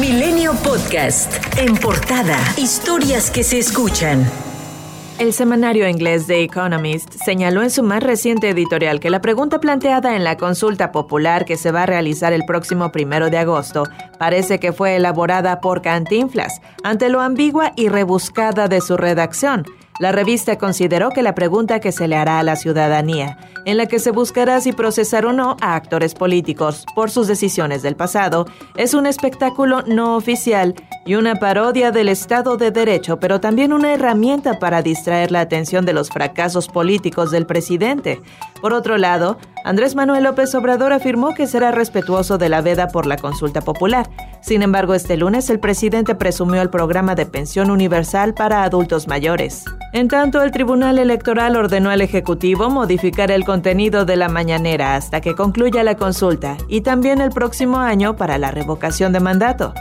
Milenio Podcast. En portada. Historias que se escuchan. El semanario inglés The Economist señaló en su más reciente editorial que la pregunta planteada en la consulta popular que se va a realizar el próximo primero de agosto parece que fue elaborada por Cantinflas, ante lo ambigua y rebuscada de su redacción. La revista consideró que la pregunta que se le hará a la ciudadanía, en la que se buscará si procesar o no a actores políticos por sus decisiones del pasado, es un espectáculo no oficial y una parodia del Estado de Derecho, pero también una herramienta para distraer la atención de los fracasos políticos del presidente. Por otro lado, Andrés Manuel López Obrador afirmó que será respetuoso de la veda por la consulta popular. Sin embargo, este lunes el presidente presumió el programa de pensión universal para adultos mayores. En tanto, el Tribunal Electoral ordenó al Ejecutivo modificar el contenido de la mañanera hasta que concluya la consulta y también el próximo año para la revocación de mandato.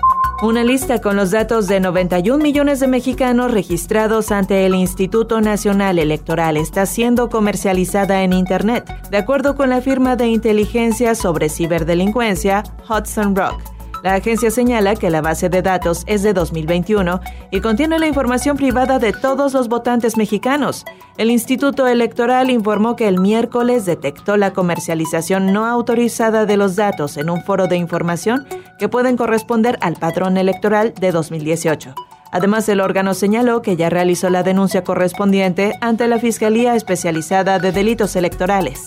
Una lista con los datos de 91 millones de mexicanos registrados ante el Instituto Nacional Electoral está siendo comercializada en Internet, de acuerdo con la firma de inteligencia sobre ciberdelincuencia Hudson Rock. La agencia señala que la base de datos es de 2021 y contiene la información privada de todos los votantes mexicanos. El Instituto Electoral informó que el miércoles detectó la comercialización no autorizada de los datos en un foro de información que pueden corresponder al padrón electoral de 2018. Además, el órgano señaló que ya realizó la denuncia correspondiente ante la Fiscalía Especializada de Delitos Electorales.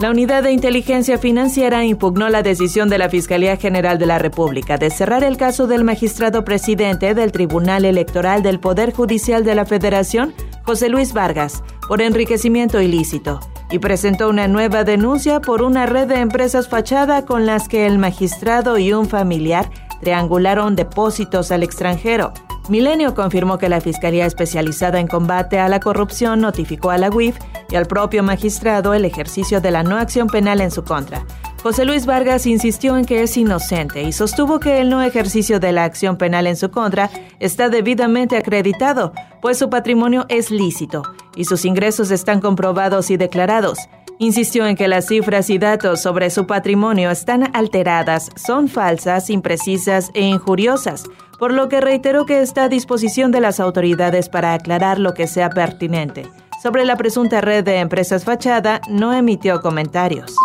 La Unidad de Inteligencia Financiera impugnó la decisión de la Fiscalía General de la República de cerrar el caso del magistrado presidente del Tribunal Electoral del Poder Judicial de la Federación, José Luis Vargas, por enriquecimiento ilícito, y presentó una nueva denuncia por una red de empresas fachada con las que el magistrado y un familiar triangularon depósitos al extranjero. Milenio confirmó que la Fiscalía Especializada en Combate a la Corrupción notificó a la UIF y al propio magistrado el ejercicio de la no acción penal en su contra. José Luis Vargas insistió en que es inocente y sostuvo que el no ejercicio de la acción penal en su contra está debidamente acreditado, pues su patrimonio es lícito y sus ingresos están comprobados y declarados. Insistió en que las cifras y datos sobre su patrimonio están alteradas, son falsas, imprecisas e injuriosas, por lo que reiteró que está a disposición de las autoridades para aclarar lo que sea pertinente. Sobre la presunta red de empresas fachada, no emitió comentarios.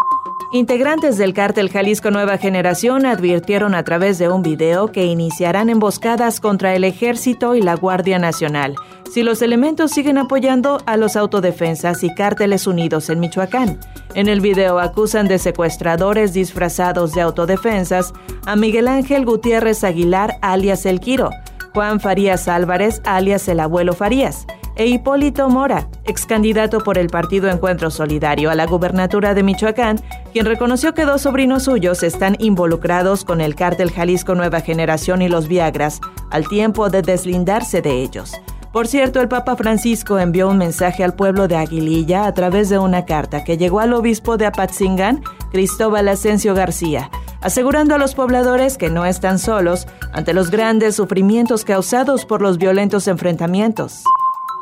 Integrantes del cártel Jalisco Nueva Generación advirtieron a través de un video que iniciarán emboscadas contra el ejército y la Guardia Nacional si los elementos siguen apoyando a los autodefensas y cárteles unidos en Michoacán. En el video acusan de secuestradores disfrazados de autodefensas a Miguel Ángel Gutiérrez Aguilar alias El Quiro, Juan Farías Álvarez alias El Abuelo Farías, e Hipólito Mora, ex candidato por el Partido Encuentro Solidario a la gubernatura de Michoacán, quien reconoció que dos sobrinos suyos están involucrados con el cártel Jalisco Nueva Generación y los Viagras, al tiempo de deslindarse de ellos. Por cierto, el Papa Francisco envió un mensaje al pueblo de Aguililla a través de una carta que llegó al obispo de Apatzingán, Cristóbal Asensio García, asegurando a los pobladores que no están solos ante los grandes sufrimientos causados por los violentos enfrentamientos.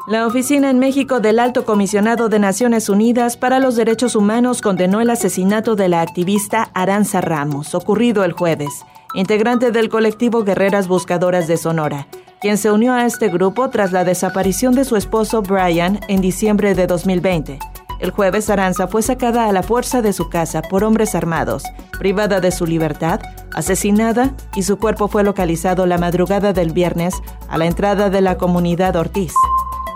La oficina en México del Alto Comisionado de Naciones Unidas para los Derechos Humanos condenó el asesinato de la activista Aranza Ramos, ocurrido el jueves, integrante del colectivo Guerreras Buscadoras de Sonora, quien se unió a este grupo tras la desaparición de su esposo Brian en diciembre de 2020. El jueves Aranza fue sacada a la fuerza de su casa por hombres armados, privada de su libertad, asesinada y su cuerpo fue localizado la madrugada del viernes a la entrada de la comunidad Ortiz.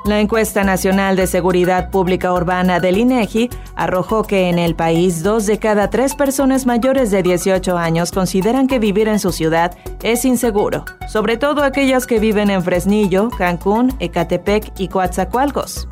La encuesta nacional de seguridad pública urbana del INEGI arrojó que en el país dos de cada tres personas mayores de 18 años consideran que vivir en su ciudad es inseguro, sobre todo aquellas que viven en Fresnillo, Cancún, Ecatepec y Coatzacoalcos.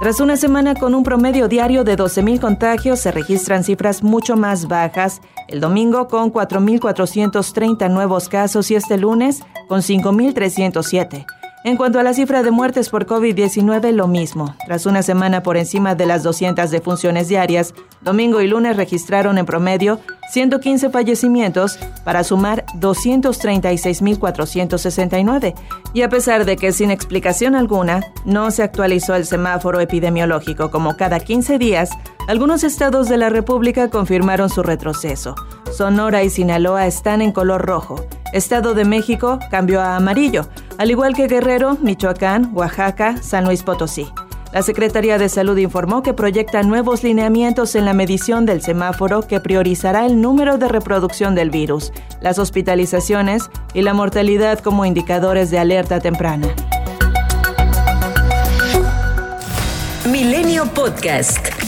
Tras una semana con un promedio diario de 12.000 contagios, se registran cifras mucho más bajas. El domingo con 4.430 nuevos casos y este lunes con 5.307. En cuanto a la cifra de muertes por COVID-19, lo mismo. Tras una semana por encima de las 200 defunciones diarias, domingo y lunes registraron en promedio 115 fallecimientos para sumar 236.469. Y a pesar de que sin explicación alguna no se actualizó el semáforo epidemiológico como cada 15 días, algunos estados de la República confirmaron su retroceso. Sonora y Sinaloa están en color rojo Estado de México cambió a amarillo, al igual que Guerrero, Michoacán, Oaxaca, San Luis Potosí. La Secretaría de Salud informó que proyecta nuevos lineamientos en la medición del semáforo que priorizará el número de reproducción del virus, las hospitalizaciones y la mortalidad como indicadores de alerta temprana. Milenio Podcast.